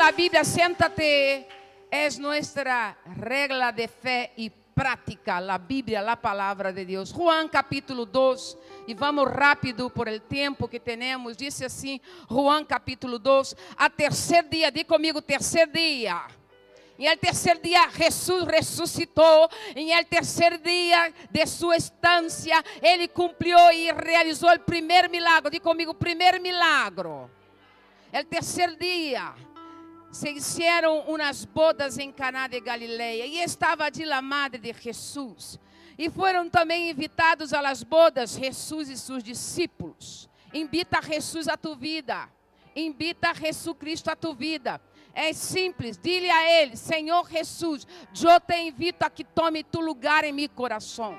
claro está que a Bíblia, siéntate, é nossa regra de fé e prática, a Bíblia, a palavra de Deus. Juan capítulo 2, e vamos rápido por el tempo que temos. Disse assim, Juan capítulo 2, a terceiro dia, diga comigo, terceiro dia. E el terceiro dia Jesus ressuscitou. E el terceiro dia de sua estância, ele cumpriu e realizou o primeiro milagre. Diga comigo, primeiro milagro. El terceiro dia se hicieron unas bodas em Caná de Galileia e estava allí a madre de Jesus. E foram também invitados a las bodas Jesus e seus discípulos. Invita Jesus a tu vida. Invita Jesus Cristo a tu vida. É simples, dile a Ele, Senhor Jesus, eu te invito a que tome tu lugar em meu coração.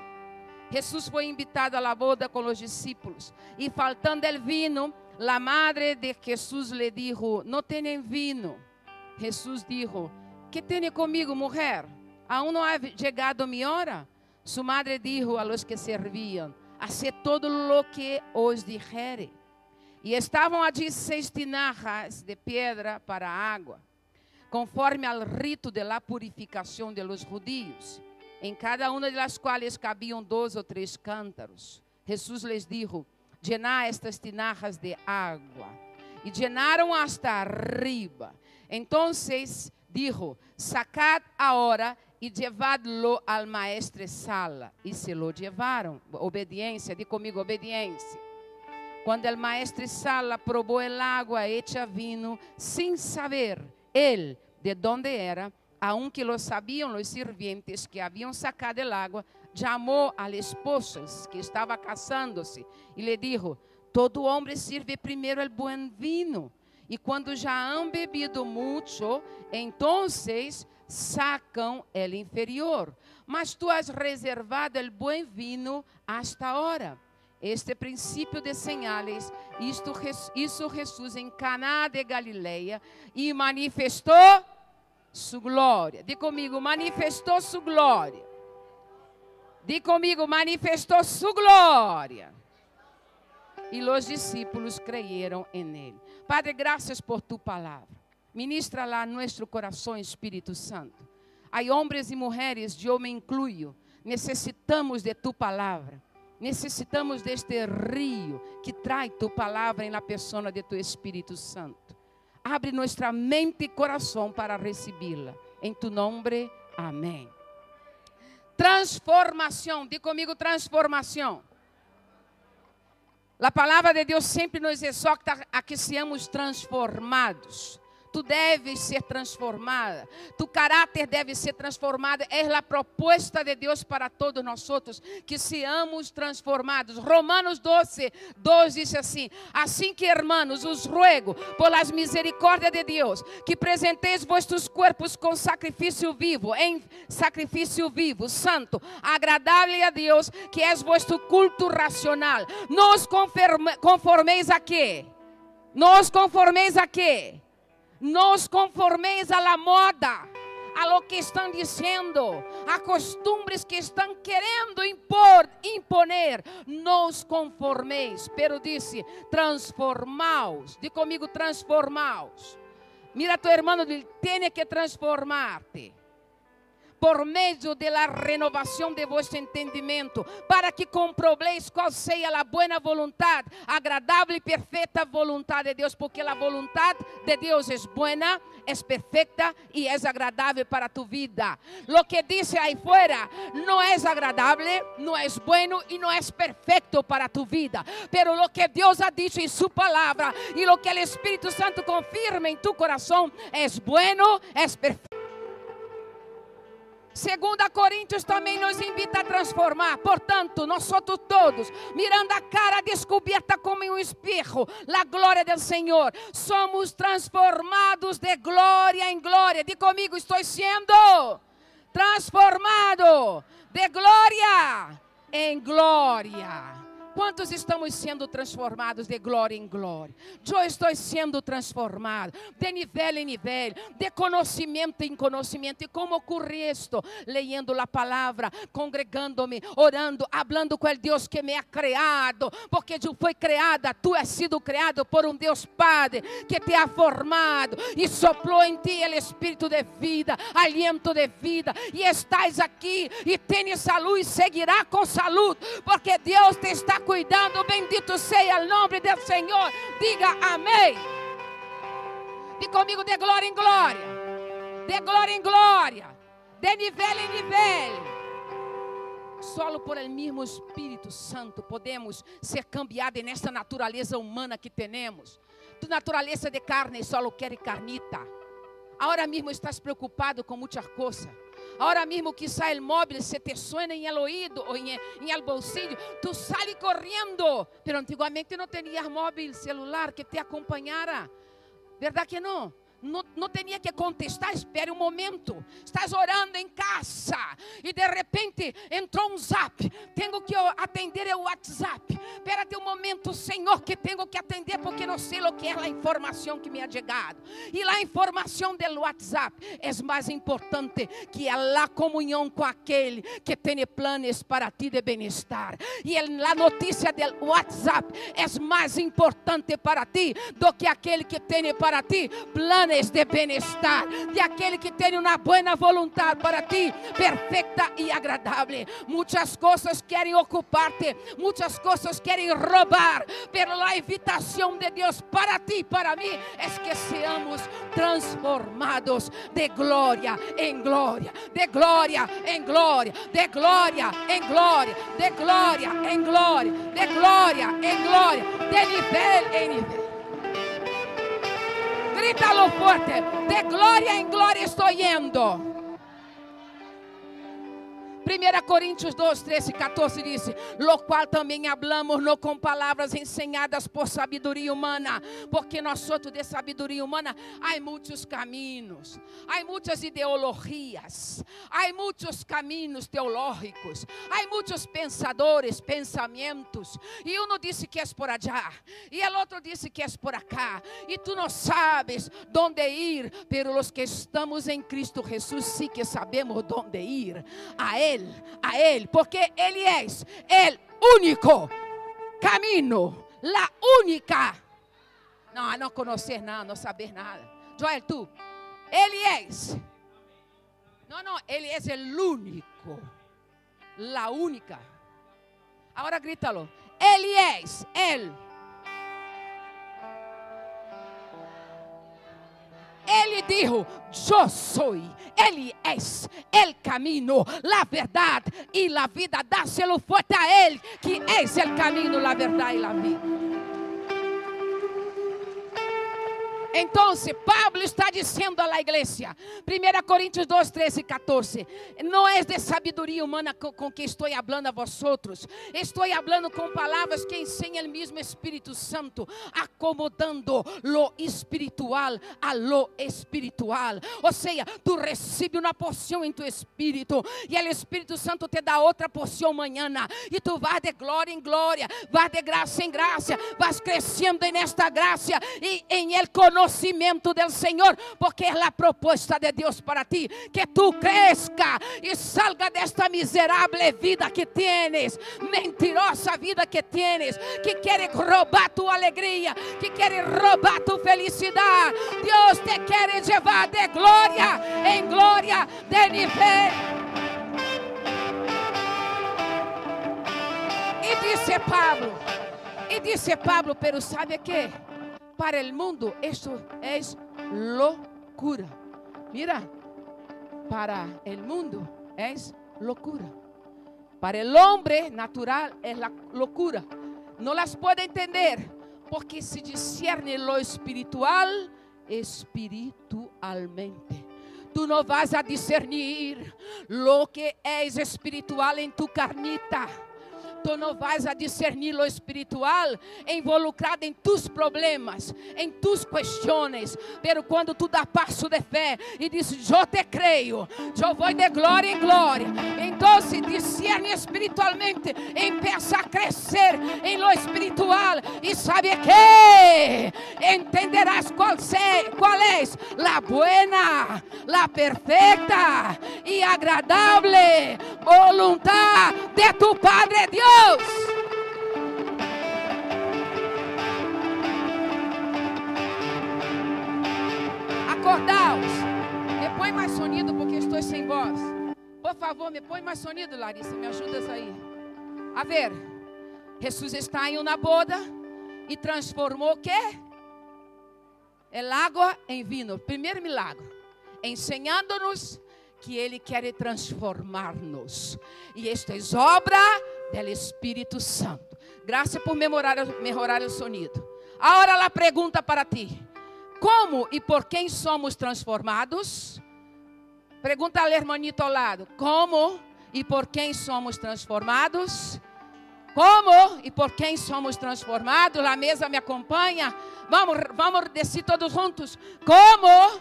Jesus foi invitado à boda com os discípulos. E faltando el vino, a madre de Jesus lhe dijo: Não tem vino. Jesus dijo: Que tem comigo, mulher? Aún não ha chegado mi hora. Su madre dijo a los que servían: Haced todo lo que os dijere. E estavam allí seis tinajas de pedra para água, conforme al rito de la purificação de los judíos, em cada uma de las quais cabiam dois ou três cântaros. Jesus les dijo: Llená estas tinajas de água. E llenaram hasta arriba. Entonces dijo: Sacad ahora e llevadlo al maestre sala. E se lo llevaram. Obediência, di comigo, obediência. Quando o maestre Sala probou el agua hecha vino, sem saber ele de onde era, aunque lo sabiam os sirvientes que haviam sacado el agua, chamou a esposas que estava casándose e lhe dijo: Todo homem sirve primeiro el buen vino, e quando já han bebido mucho, entonces sacam el inferior. Mas tu has reservado el buen vino hasta ahora. Este princípio de señales, isto, isso Jesus em Caná de Galileia e manifestou sua glória. Diga comigo, manifestou sua glória. Diga comigo, manifestou sua glória. E os discípulos creyeron em ele. Padre, graças por tu palavra. Ministra lá nosso coração, Espírito Santo. Há homens e mulheres, eu me incluyo, necessitamos de tu palavra. Necessitamos deste rio que traz tu palavra na pessoa de tu Espírito Santo. Abre nossa mente e coração para recebê-la. Em tu nome, amém. Transformação, diga comigo transformação. A palavra de Deus sempre nos exorta a que sejamos transformados. Tu deves ser transformada. Tu caráter deve ser transformado. É a proposta de Deus para todos nós outros que seamos transformados. Romanos 12, 2 diz assim: Assim que, hermanos, os ruego, por las misericórdias de Deus, que presenteis vossos corpos com sacrifício vivo, em sacrifício vivo, santo, agradável a Deus, que é vosso culto racional. Nos conformeis a quê? Nos conformeis a quê? Nos conformeis a la moda, a lo que estão dizendo, a costumbres que estão querendo impor, imponer, nos conformeis, pero disse, transformaos, de comigo transformaos. Mira tu hermano, ele tem que transformar-te por meio da renovação de vosso entendimento, para que comprobeis qual seja a boa vontade, agradável e perfeita vontade de Deus, porque a vontade de Deus é boa, é perfeita e é agradável para tu vida. Lo que dice aí fora não é agradável, não é bueno e não é perfeito para tu vida, pero lo que Deus ha dicho em sua palavra e lo que o Espírito Santo confirma em tu coração é bueno, é perfeito. Segunda Coríntios também nos invita a transformar. Portanto, nós somos todos, mirando a cara descoberta como em um espelho, a glória do Senhor, somos transformados de glória em glória. Diga comigo, estou sendo transformado de glória em glória. Quantos estamos sendo transformados de glória em glória? Eu estou sendo transformado de nível em nível, de conhecimento em conhecimento. E como ocorre isto? Leyendo a palavra, congregando-me, orando, hablando com o Deus que me ha criado, porque eu fui criada, tu has sido criado por um Deus Padre que te ha formado e soplou em ti o Espírito de vida, aliento de vida, e estás aqui e tens saúde e seguirá com saúde, porque Deus te está cuidando. Bendito seja o nome do Senhor. Diga amém. Diga comigo de glória em glória, de glória em glória, de nível em nível. Solo por el mesmo Espírito Santo podemos ser cambiados nessa natureza humana que temos. Tu natureza de carne solo quer carnita. Agora mesmo estás preocupado com muitas coisas. Agora mesmo que sai o móvel, se te suena em el oído ou em, em el bolsillo, tu sale correndo. Pero não móvel celular que te acompanhara. Verdade que não? Não, tinha que contestar, espere um momento. Estás orando em casa e de repente entrou um zap. Tenho que atender o WhatsApp. Espérate um momento, Senhor, que tenho que atender porque não sei o que é a informação que me ha chegado. E a informação do WhatsApp é mais importante que a comunhão com aquele que tem planos para ti de bem-estar. E a notícia do WhatsApp é mais importante para ti do que aquele que tem para ti planos planes de bem-estar, de aquele que tem uma boa vontade para ti, perfeita e agradável. Muitas coisas querem ocupar-te, muitas coisas querem roubar, pela invitação de Deus para ti e para mim, é que seamos transformados de glória em glória, de glória em glória, de glória em glória, de glória em glória, de glória em glória, de nível em nível. Grítalo fuerte. De gloria en gloria estoy yendo. 1 Coríntios 2, 13 e 14 diz: Lo qual também hablamos não com palavras ensinadas por sabedoria humana, porque nós outros de sabedoria humana há muitos caminhos, há muitas ideologias, há muitos caminhos teológicos, há muitos pensadores, pensamentos, e um disse que é por allá, e o outro disse que é por acá, e tu não sabes onde ir, pero os que estamos em Cristo Jesus sim que sabemos onde ir, a Ele a Él, porque Él es el único camino, la única. No, no conocer nada, no saber nada. Joel, tú, Él es. No, no, Él es el único, la única. Ahora grítalo. Él es, Él. Ele dijo: Eu sou, Ele é o caminho, a verdade e a vida. Dá-se-lo forte a Ele, que é o caminho, a verdade e a vida. Então, Pablo está dizendo à igreja, 1 Coríntios 2, 13 e 14: Não é de sabedoria humana com, com que estou falando a vosotros, estou falando com palavras que ensinam o mesmo Espírito Santo, acomodando lo espiritual a lo espiritual. Ou seja, tu recebes uma porção em tu espírito, e o Espírito Santo te dá outra porção amanhã, e tu vas de glória em glória, vas de graça em graça, vas crescendo nesta graça e em el conhecimento del Señor, porque es la propuesta de Dios para ti, que tú crezca y salga de esta miserable vida que tienes, mentirosa vida que tienes, que quiere robar tu alegría, que quiere robar tu felicidad. Dios te quiere llevar de gloria en gloria, de nivel. Y dice Pablo, y dice Pablo, pero ¿sabe qué? Para el mundo esto es locura. Mira, para el mundo es locura. Para el hombre natural es la locura. No las puede entender porque se discierne lo espiritual espiritualmente. Tú no vas a discernir lo que es espiritual en tu carnita tu não vais a discernir o espiritual involucrado em tus problemas, em tus questões. Pero quando tu dá passo de fé e diz: Eu te creio, eu vou de glória em glória. Então, se discerne espiritualmente, empieza a crescer em lo espiritual e sabe que entenderás qual, se, qual é a buena, a perfeita e agradável voluntad de tu Padre Deus. Acordaos. Me põe mais sonido porque estou sem voz. Por favor, me põe mais sonido, Larissa. Me ajudas aí. A ver. Jesus está em uma boda e transformou o quê? Água em vinho. Primeiro milagre. Ensinando-nos que Ele quer transformar-nos. E esta é obra do Espírito Santo. Graças por melhorar, melhorar o sonido. Agora ela pergunta para ti: Como e por quem somos transformados? Pergunta ao hermanito ao lado: Como e por quem somos transformados? Como e por quem somos transformados? A mesa me acompanha. Vamos, vamos descer todos juntos. Como?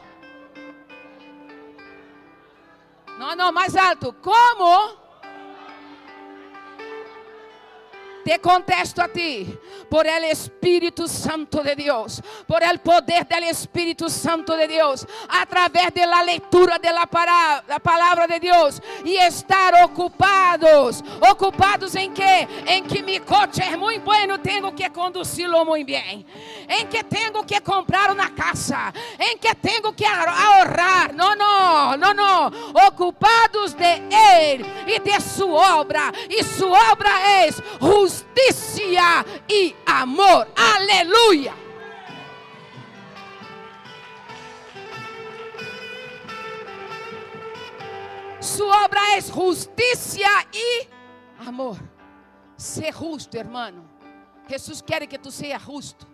Não, não, mais alto. Como? Te contesto a ti, por el Espírito Santo de Deus, por el poder del Espírito Santo de Deus, a través de la leitura de la, para, la palavra de Deus, e estar ocupados. Ocupados em que? Em que mi coche é muito bueno, tenho que conduzi-lo muito bem. Em que tenho que comprar uma casa. Em que tenho que ahorrar. Não, não, não, não. Ocupados de Ele e de sua obra. E sua obra é justiça e amor. Aleluia. Sua obra é justiça e amor. Ser justo, hermano. Jesus quer que tu seja justo.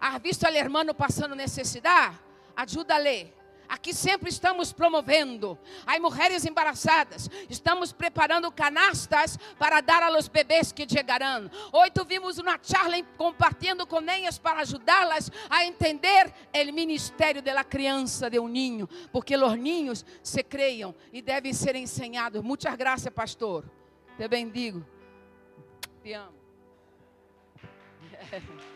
Has visto al hermano passando necessidade? Ajuda-lhe. Aqui sempre estamos promovendo. Há mulheres embaraçadas. Estamos preparando canastas para dar a los bebês que chegarão. Hoje vimos uma charla compartilhando com elas para ajudá-las a entender o ministério da criança de um ninho, porque os ninhos se creiam e devem ser ensinados. Muitas graças, pastor. Te bendigo. Te amo.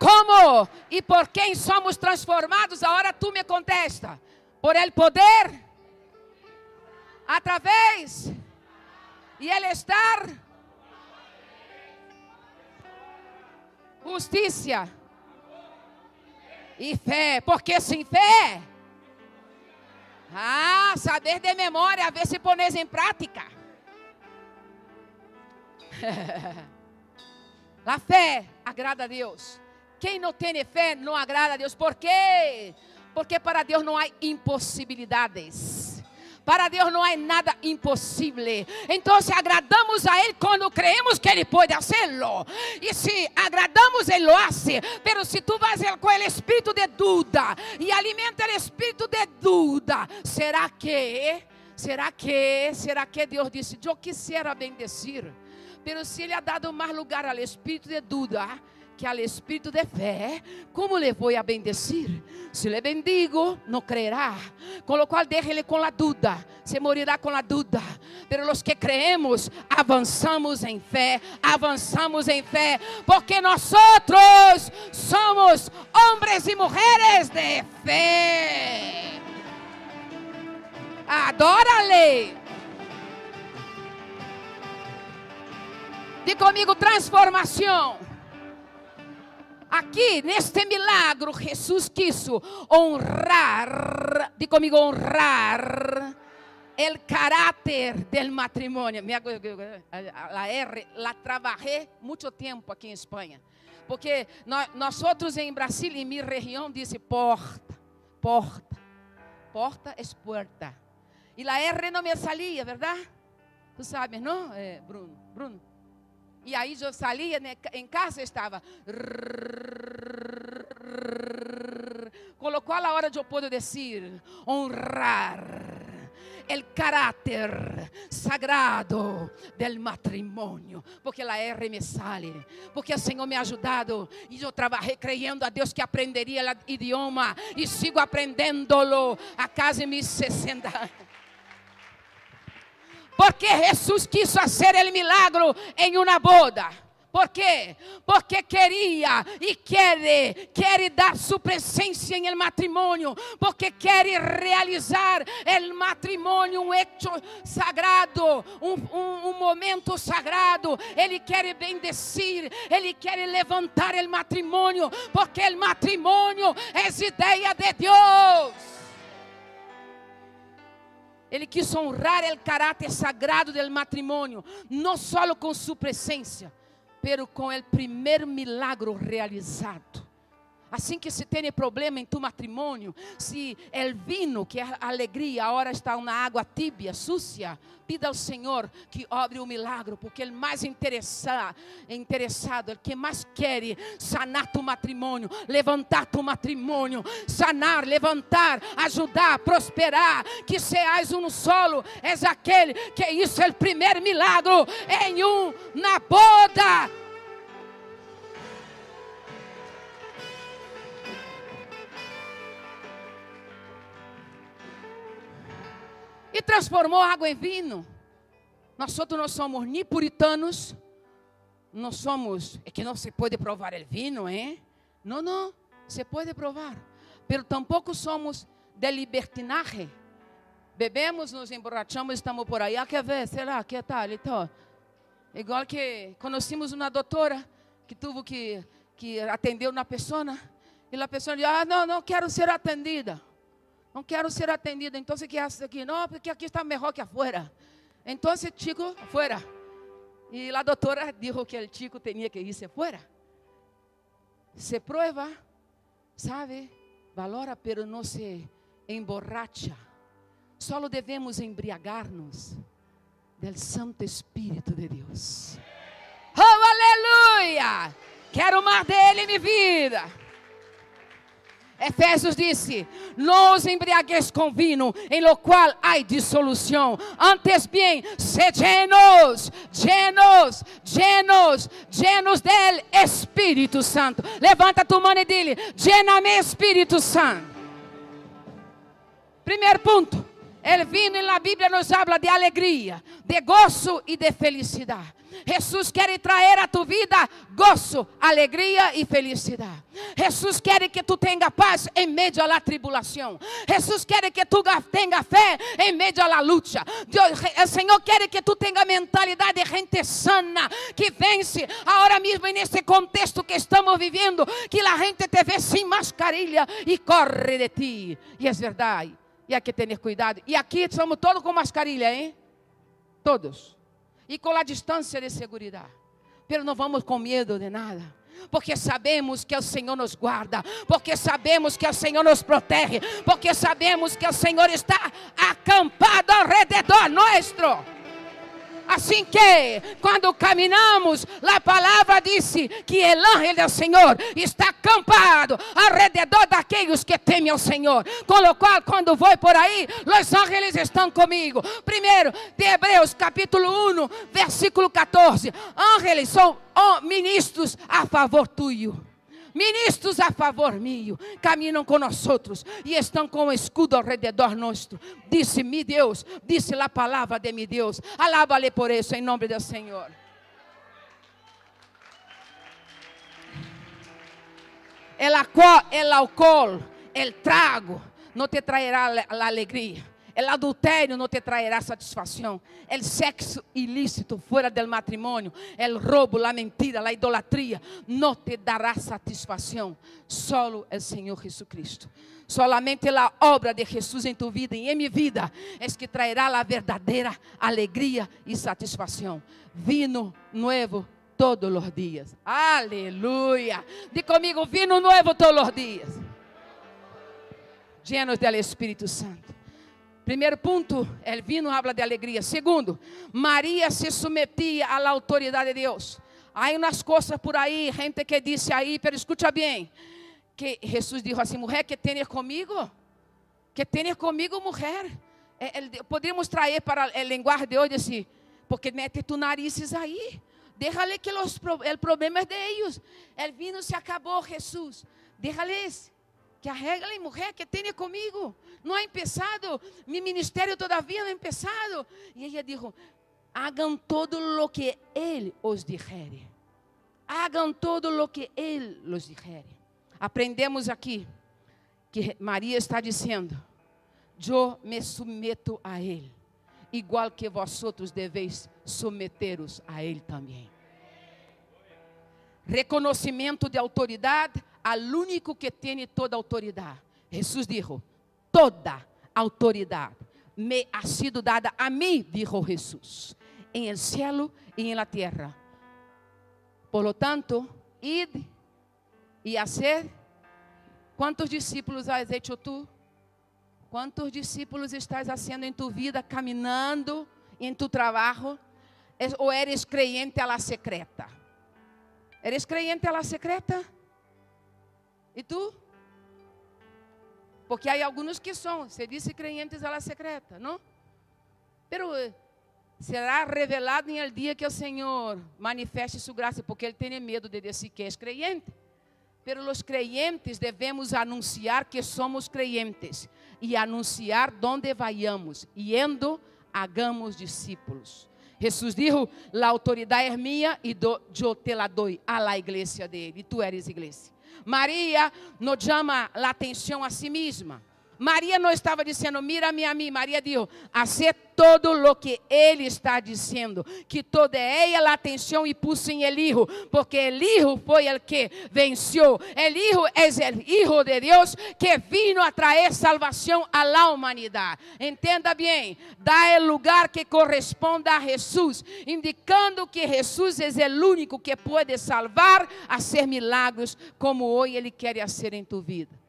Como e por quem somos transformados? Agora tu me contesta. Por ele poder? Através? E ele estar? Justiça. E fé. Porque sem fé? Ah, saber de memória, ver se pones em prática. a fé agrada a Deus. Quem não tem fé não agrada a Deus. Por quê? Porque para Deus não há impossibilidades. Para Deus não há nada impossível. Então, agradamos a Ele quando creemos que Ele pode fazê-lo. E se agradamos, Ele lo hace. Pero se tu vas com o espírito de dúvida e alimenta o espírito de dúvida, será que, será que, será que Deus disse: Eu quisiera bendecir, pero se Ele ha dado mais lugar ao espírito de dúvida, que al espírito de fé, como le vou a bendecir? Se le bendigo, não creerá. Com lo qual, déjele com a dúvida, se morirá com a dúvida. Pero los que creemos, avançamos em fé, avançamos em fé, porque nós somos homens e mulheres de fé. Adora-lhe. Diga comigo transformação. Aqui, neste milagre, Jesus quis honrar, diga comigo, honrar el caráter del matrimonio. A R la trabajé muito tempo aqui em Espanha. Porque nós outros em Brasil, em minha região, disse porta, porta, porta é puerta. E a R não me salia, verdade? Tu sabes, não, eh, Bruno? Bruno? E aí eu saía né, em casa estava. Colocou a hora de eu poder dizer honrar. el caráter sagrado del matrimonio. Porque la R me sale. Porque o Senhor me ha. E eu trabalhei creyendo a Deus que aprenderia o idioma. E sigo aprendendo-lo a casi mis 60 anos. Porque Jesus quis fazer o milagro em uma boda. Por quê? Porque queria e quer, quer dar sua presença em el matrimônio, porque quer realizar el matrimônio, um hecho sagrado, um, um, um momento sagrado. Ele quer bendecir, ele quer levantar el matrimônio, porque el matrimônio é ideia de Deus. Ele quis honrar o caráter sagrado do matrimônio, não só com sua presença, pero com o primeiro milagro realizado. Assim que se tem problema em tu matrimônio, se o vino, que é alegria, agora está na água tibia, sucia, pida ao Senhor que obre o milagre, porque Ele mais interessa, é interessado, Ele que mais quer sanar tu matrimônio, levantar tu matrimônio, sanar, levantar, ajudar, prosperar, que seas um solo, és aquele que isso é o primeiro milagre em um na boda e transformou água em vinho. Nós outros não somos nem puritanos, não somos, é que não se pode provar o vinho, hein? Não, não, se pode provar, pero tampouco somos de libertinaje. Bebemos, nos emborrachamos, estamos por aí, ah, quer ver, será, que tal, então. Igual que conhecemos uma doutora que teve que, que atender uma pessoa, e a pessoa disse, ah, não, não quero ser atendida. Não quero ser atendida. Então, que hace aqui? Não, porque aqui está melhor que afuera. Então, chico, afuera. E a doutora disse que o chico tinha que irse afuera. Se prueba, sabe, valora, pero não se emborracha. Só devemos embriagar-nos do Santo Espírito de Deus. Oh, aleluia! Quero mais dele minha vida. Efésios disse: Não os embriagueis com vinho, em lo qual há dissolução. Antes bem, se llenos, llenos, llenos, llenos del Espírito Santo. Levanta tu mão e dile: Llena-me Espírito Santo. Primeiro ponto. El vino na Bíblia nos habla de alegria, de gozo e de felicidade. Jesus quer trazer a tu vida gozo, alegria e felicidade. Jesus quer que tu tenha paz em meio à tribulação. Jesus quer que tu tenha fé em meio à luta. o Senhor quer que tu tenha mentalidade de gente sana, que vence agora mesmo nesse contexto que estamos vivendo, que a gente te vê sem mascarilha e corre de ti. E é verdade. E que ter cuidado. E aqui somos todos com mascarilha, hein? Todos e com a distância de segurança. Pero não vamos com medo de nada. Porque sabemos que o Senhor nos guarda, porque sabemos que o Senhor nos protege, porque sabemos que o Senhor está acampado ao redor nosso. Assim que, quando caminhamos, a palavra disse que o anjo do Senhor está acampado ao redor daqueles que temem ao Senhor. Com o qual, quando vou por aí, os ángeles estão comigo. Primeiro, de Hebreus, capítulo 1, versículo 14: Ángeles são ministros a favor tuyo ministros a favor mío, caminham conosco e estão com o escudo ao redor nosso. Disse mi Deus, disse a palavra de mi Deus. Alaba-lhe por isso em nome do Senhor. El, el alcohol, el trago, não te trairá a alegria. El adultério não te traerá satisfação. El sexo ilícito fora del matrimônio, el roubo, a mentira, a idolatria, não te dará satisfação. Solo o Senhor Jesucristo. Solamente a obra de Jesus em tu vida e em minha vida é que trairá a verdadeira alegria e satisfação. Vino novo todos os dias. Aleluia. Diga comigo, vino novo todos os dias. Llenos del Espírito Santo. Primeiro ponto, el vino habla de alegria. Segundo, Maria se submetia à autoridade de Deus. Há umas coisas por aí, gente que disse aí, pero escucha bem, que Jesus disse assim, mulher, que tenha comigo? Que tenha comigo, mulher? É, é, podemos trazer para o linguagem de hoje assim, porque mete tu narices aí. Déjale que los, el problema es de ellos. El vino se acabou, Jesus. Déjales que arreglem, mulher, que tenha comigo. Não ha empezado, mi ministério todavia não ha. E ela disse: Hagam todo lo que Ele os dijere. Hagam todo lo que Ele os dijere. Aprendemos aqui que Maria está dizendo: Eu me submeto a Ele, igual que vós outros deveis submeter-os a Ele também. Reconhecimento de autoridade al único que tem toda autoridade. Jesus disse: Toda autoridade me ha sido dada a mim, dijo Jesus, em el cielo e em la tierra. Por lo tanto, id e hacer. Quantos discípulos has hecho tu? Quantos discípulos estás haciendo em tu vida, caminhando em tu trabalho? Ou eres creyente a la secreta? ¿Eres creyente a la secreta? E tu? Porque há alguns que são, se disse creyentes a la secreta, não? Pero eh, será revelado em el dia que o Senhor manifeste sua graça, porque ele tem medo de dizer que é creyente. Pero os creyentes devemos anunciar que somos creyentes e anunciar donde vayamos, yendo, hagamos discípulos. Jesus disse: "La autoridade é minha e eu te la doy a la igreja dele. E tu eres igreja." Maria não chama a atenção a si mesma. Maria não estava dizendo, mira-me a mim. Maria disse, hacer todo lo que ele está dizendo. Que toda ela a atenção e puso em el hijo, porque el hijo foi el que venceu. El hijo es el hijo de Deus que vino a traer salvação a la humanidade. Entenda bem, dá el lugar que corresponde a Jesus, indicando que Jesus é o único que pode salvar, hacer milagros como hoje ele quer fazer em tu vida.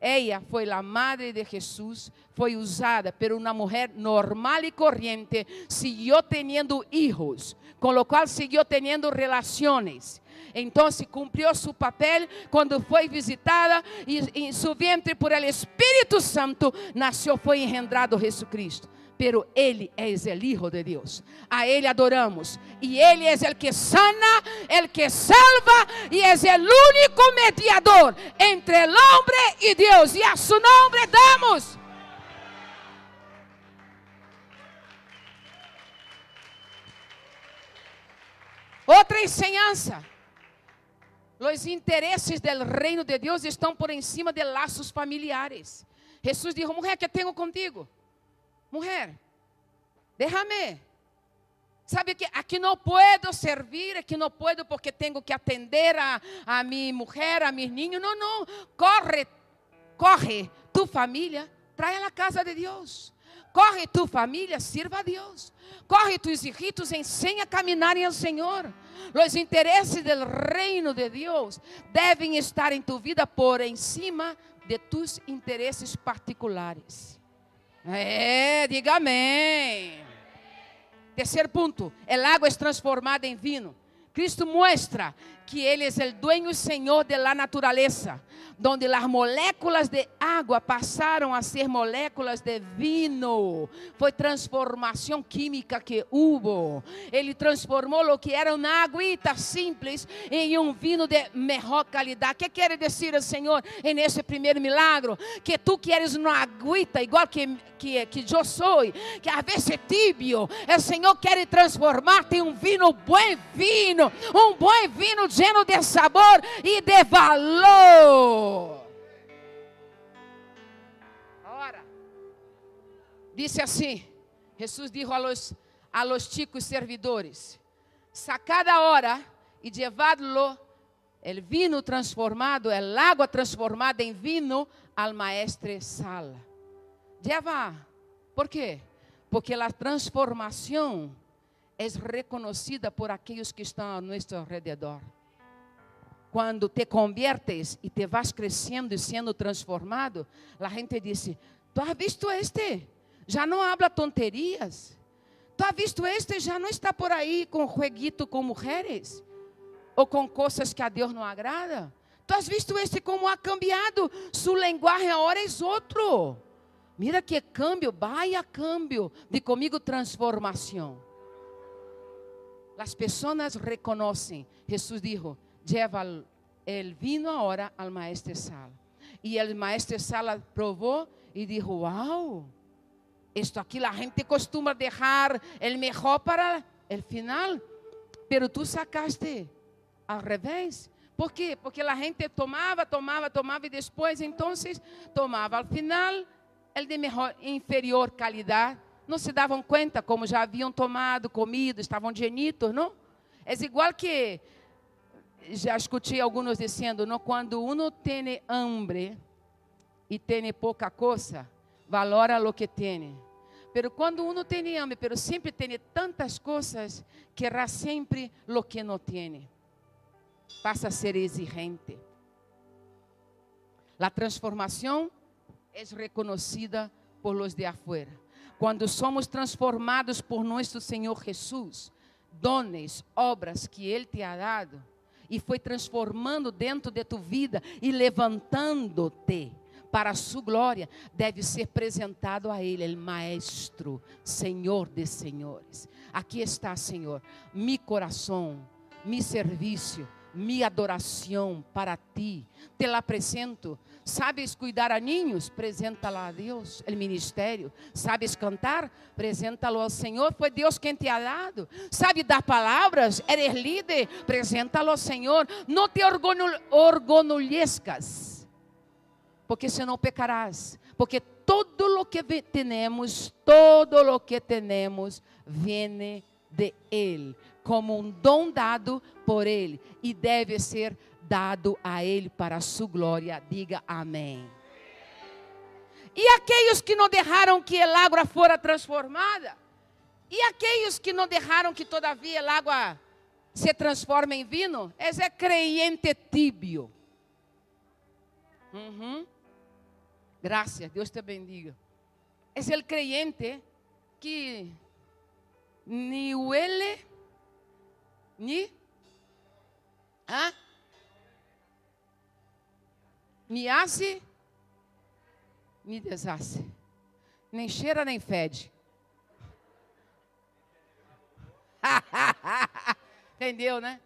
Ella foi a madre de Jesus, foi usada por uma mulher normal e corriente, siguió teniendo hijos, com lo qual siguió teniendo relaciones. Então cumpriu seu papel quando foi visitada e em seu ventre por el Espírito Santo nasceu, foi engendrado Jesucristo pero Ele é o Hijo de Deus. A Ele adoramos. E Ele é o que sana, o que salva e é o único mediador entre o homem e Deus. E a seu nome damos. Outra enseñança. Os interesses do reino de Deus estão por cima de laços familiares. Jesus disse: Mulher, que tenho contigo? Mulher, déjame. Sabe que aqui não posso servir, aqui não posso porque tenho que atender a, a minha mulher, a meus ninhos. Não, não. Corre, corre tu família, traz a casa de Deus. Corre tu família, sirva a Deus. Corre tus hijitos, ensina a caminhar em Senhor. Os interesses do reino de Deus devem estar em tu vida por cima de tus interesses particulares. É, diga amém. Terceiro ponto: el água é transformada em vinho. Cristo mostra que Ele é o dueño Senhor da natureza donde las moléculas de agua passaram a ser moléculas de vino. Foi transformação química que hubo. Ele transformou o que era uma aguita simples em um vinho de melhor qualidade. que quer dizer o Senhor nesse primeiro milagre? Que tu queres uma aguita igual que, que, que eu sou, que a vezes é tibio. O Senhor quer transformar-te em um vinho, bom vinho, um bom vinho lleno de sabor e de valor. Ora, disse assim: Jesus disse a los, a los chicos servidores: Sacada hora e llevadlo el vino transformado, el agua transformada em vino al maestre sala. Lleva, por quê? Porque a transformação é reconhecida por aqueles que estão a nosso redor quando te conviertes e te vas crescendo e sendo transformado, a gente diz: Tu has visto este? Já não habla tonterias. Tu has visto este? Já não está por aí com jueguito com mulheres? Ou com coisas que a Deus não agrada? Tu has visto este como ha cambiado? Su lenguaje agora é outro. Mira que cambio, vaya cambio de comigo transformação. As pessoas reconhecem. Jesus dijo: lleva el vino ahora al maestro sala. E o maestro sala provou e disse: Wow, isto aqui a gente costuma deixar o melhor para o final, pero tu sacaste al revés. ¿Por quê? Porque a gente tomava, tomava, tomava e depois, então, tomava al final el de mejor, inferior calidad, não se davam conta como já haviam tomado, comido, estavam llenitos, não? É igual que já escutei alguns dizendo, não, quando uno tem hambre e tem pouca coisa, valora lo que tem. Pero quando uno tem hambre, pero sempre tem tantas coisas, querrá sempre lo que não tem. Passa a ser exigente. A transformação é reconhecida por los de afuera. Quando somos transformados por nosso Senhor Jesus, dones, obras que Ele te ha dado, e foi transformando dentro de tu vida e levantando-te para a sua glória, deve ser apresentado a Ele, o Maestro, Senhor de senhores. Aqui está, Senhor, mi coração, mi serviço, mi adoração para ti. Te la apresento Sabes cuidar a ninhos? Presenta-la a Deus, o ministério. Sabes cantar? Presenta-lo ao Senhor. Foi Deus quem te ha dado. Sabe dar palavras? Eres líder? Presenta-lo ao Senhor. Não te orgulhezcas, porque senão pecarás. Porque todo o que temos, todo o que temos, vem de Ele, como um dom dado por Ele, e deve ser dado a Ele para a sua glória. Diga amém. E aqueles que não deixaram que a água fora transformada? E aqueles que não deixaram que todavia a água se transforme em vinho? Esse é creyente tibio. Uhum. Graças, Deus te bendiga. É o creyente que ni huele, ni. ¿ah? Me hace, me deshace. Nem cheira nem fede. Entendeu, né?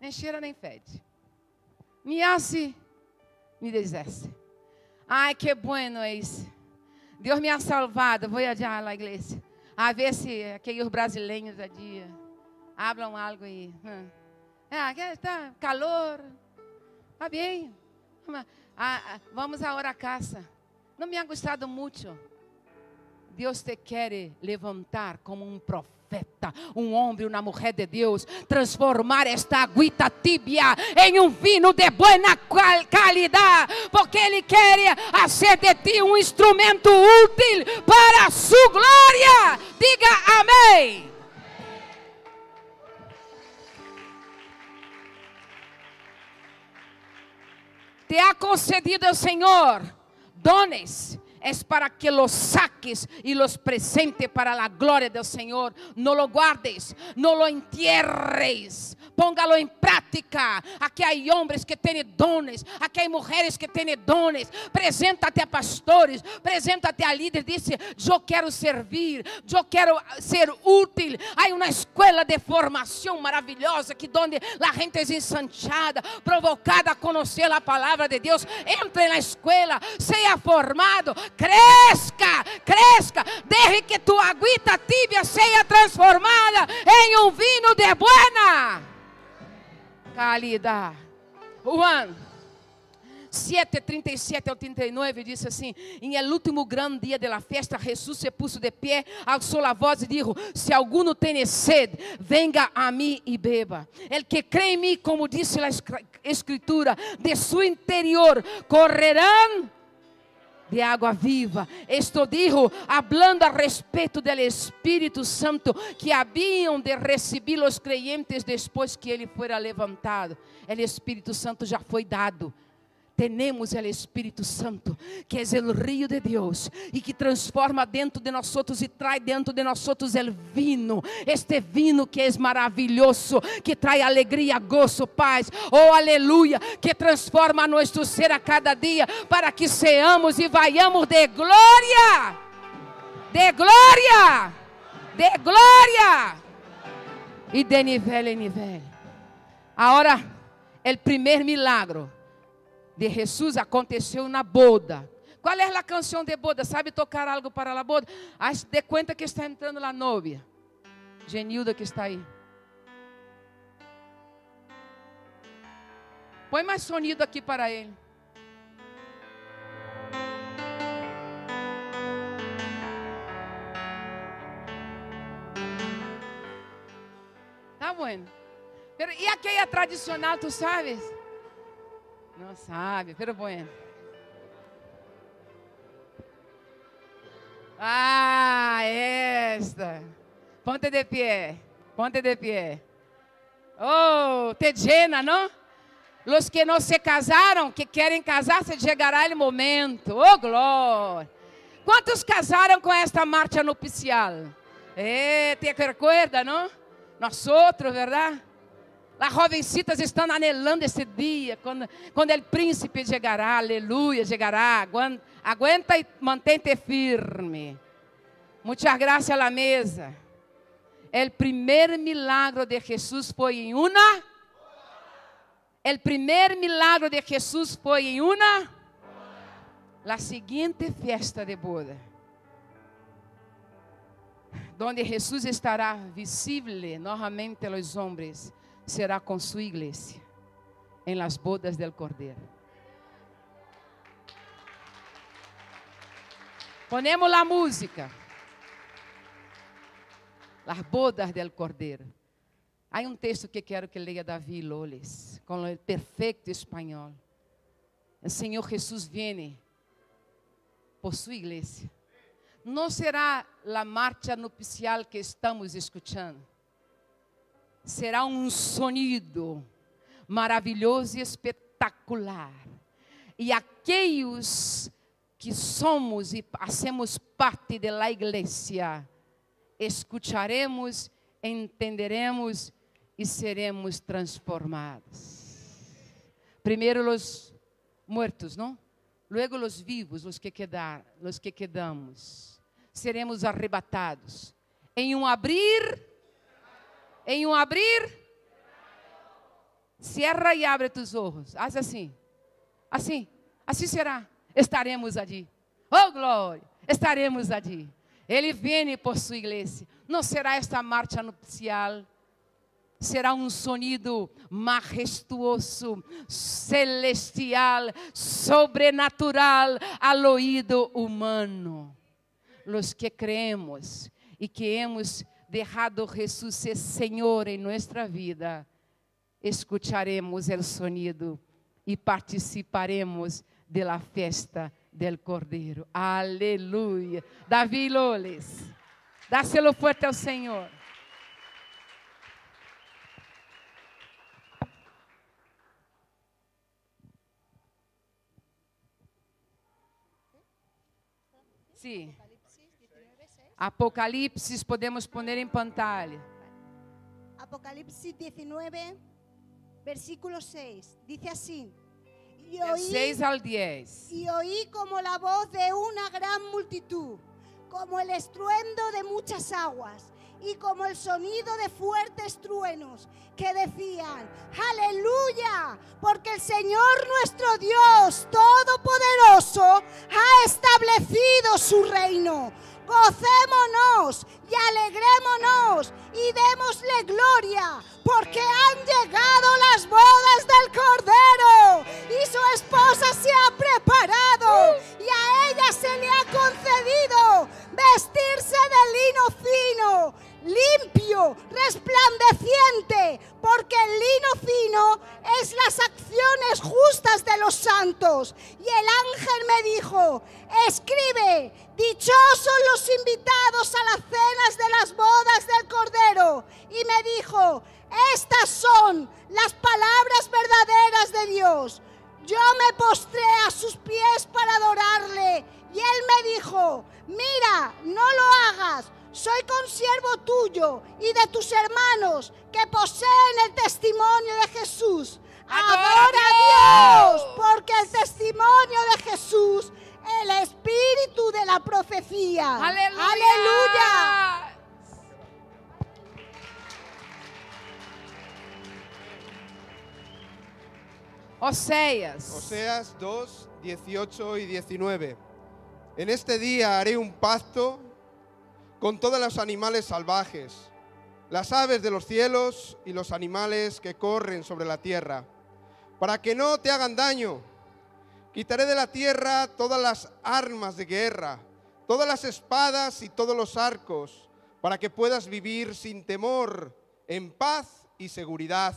Nem cheira nem fede. Me hace, me deshace. Ai, que bueno é isso. Deus me ha salvado. Vou adiar lá, igreja. A ver se aqueles brasileiros a dia hablam algo aí. Ah, está calor. Está bem. Ah, ah, vamos agora a casa. Não me ha gostado muito. Deus te quer levantar como um profeta, um homem, uma mulher de Deus, transformar esta aguita tibia em um vinho de boa qualidade, porque Ele quer fazer de ti um instrumento útil para a sua glória. Diga amém. Te ha concedido el Señor dones es para que los saques y los presente para la gloria del Señor. No lo guardes, no lo entierres, póngalo em prática. Aqui há homens que têm dones, aqui há mulheres que têm dones. Presenta-te a pastores, presenta-te a líderes. Disse: Eu quero servir, eu quero ser útil. Há uma escola de formação maravilhosa que onde a gente é ensanchada, provocada a conhecer a palavra de Deus. Entre na escola, seja formado, cresca, cresca. Deje que tu aguita tibia seja transformada em um vinho de buena calidad. Juan 7, 37 ao 39 diz assim: Em el último grande dia de la festa, Jesus se puso de pé, alçou a voz e disse: Se alguno tem sede, venga a mim e beba. El que crê em mim, como disse a Escritura, de seu interior correrão de água viva. Esto dijo, hablando a respeito do Espírito Santo que haviam de receber os creyentes depois que ele fora levantado. O Espírito Santo já foi dado. Tenemos el Espíritu Santo, que es el río de Dios y que transforma dentro de nosotros y trae dentro de nosotros el vino, este vino que es maravilloso, que trae alegría, gozo, paz, oh aleluya, que transforma nuestro ser a cada día para que seamos y vayamos de gloria, de gloria, de gloria y de nivel en nivel. Ahora, el primer milagro de Jesus aconteceu na boda. Qual é a canção de boda? Sabe tocar algo para a boda? Haz de conta que está entrando a novia. Genilda que está aí. Põe mais sonido aqui para ele. Tá bueno. e aquela tradicional, tu sabes? Não sabe, pero bueno. Ah, esta. Ponte de pé. Ponte de pé. Oh, te llena, não? Los que não se casaram, que querem casar, se chegará o momento. Oh, glória. Quantos casaram com esta marcha nupcial? Eh, te recuerda, não? Nós outros, verdade? As jovencitas estão anelando esse dia, quando, quando o príncipe chegará, aleluia, chegará. Aguenta e mantente firme. Muitas graças à mesa. O primeiro milagre de Jesus foi em uma. O primeiro milagre de Jesus foi em uma. A seguinte festa de boda. Donde Jesus estará visível novamente aos homens será com sua igreja em las bodas del Cordeiro. Ponemos a música. Las bodas del Cordeiro. Há um texto que quero que leia Davi Loles, com o perfeito espanhol. O Senhor Jesus vem por sua igreja. Não será a marcha nupcial que estamos escutando será um sonido maravilhoso e espetacular. E aqueles que somos e fazemos parte da igreja, escutaremos, entenderemos e seremos transformados. Primeiro os muertos, não? Luego os vivos, os que quedar, os que quedamos, seremos arrebatados em um abrir em um abrir, cierra e abre tus olhos. Haz assim. Assim. Assim será. Estaremos ali. Oh glória! Estaremos ali. Ele vem por sua igreja. Não será esta marcha nupcial. Será um sonido majestuoso, celestial, sobrenatural ao ouído humano. Los que creemos e que hemos dejado Jesús Senhor em nossa vida, escucharemos o sonido e participaremos de la festa del Cordeiro. Aleluia. Davi Loles, dá-se-lo forte ao Senhor. Sim. Apocalipse podemos poner em pantalla. Apocalipse 19, versículo 6. Dice así. Y oí, 6 al 10. Y oí como la voz de una gran multitud, como el estruendo de muchas aguas y como el sonido de fuertes truenos que decían, aleluya, porque el Señor nuestro Dios Todopoderoso ha establecido su reino gocémonos y alegrémonos y démosle gloria, porque han llegado las bodas del Cordero y su esposa se ha preparado y a ella se le ha concedido vestirse de lino fino, limpio, resplandeciente, porque el lino fino es las acciones justas de los santos. Y el ángel me dijo, escribe, dichosos los invitados a las cenas de las bodas del Cordero. Y me dijo, estas son las palabras verdaderas de Dios. yo me postré a sus pies para adorarle. Y él me dijo, mira, no lo hagas. Soy consiervo tuyo y de tus hermanos que poseen el testimonio de Jesús. Adora a Dios. Porque el testimonio de Jesús, el espíritu de la profecía. Aleluia! Aleluya. Oséias. Oseas 2, 18 y 19. En este día haré un pacto con todos los animales salvajes, las aves de los cielos y los animales que corren sobre la tierra, para que no te hagan daño. Quitaré de la tierra todas las armas de guerra, todas las espadas y todos los arcos, para que puedas vivir sin temor, en paz y seguridad.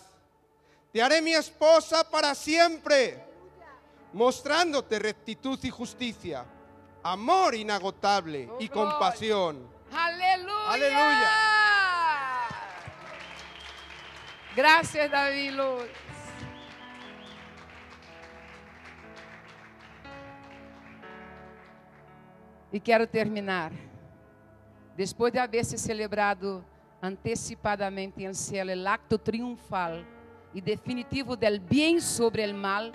Te haré mi esposa para siempre, mostrándote rectitud y justicia, amor inagotable Oh, y gloria. compasión. Aleluia! Aleluia. Graças, Davi Luz. E quero terminar. Depois de haver se celebrado antecipadamente em céu o acto triunfal e definitivo del bem sobre el mal,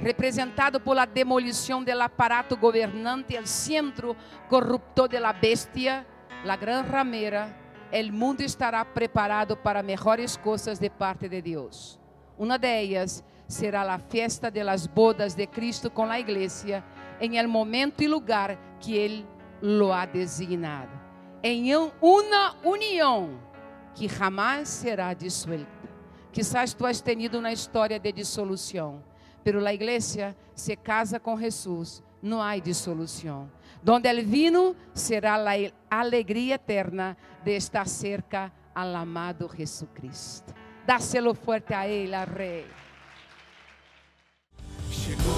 representado por la demolição del aparato governante, el centro corruptor de la bestia, la gran ramera, el mundo estará preparado para mejores coisas de parte de Deus. Uma delas será a festa de las bodas de Cristo com a igreja, em el momento e lugar que Ele lo ha designado. Em um- uma união que jamais será disuelta. Quizás tu has tenido uma história de dissolução, pero a igreja se casa com Jesus, não há dissolução. Donde el vino será la alegría eterna de estar cerca al amado Jesucristo. Dáselo fuerte a Él, al Rey. Chegou.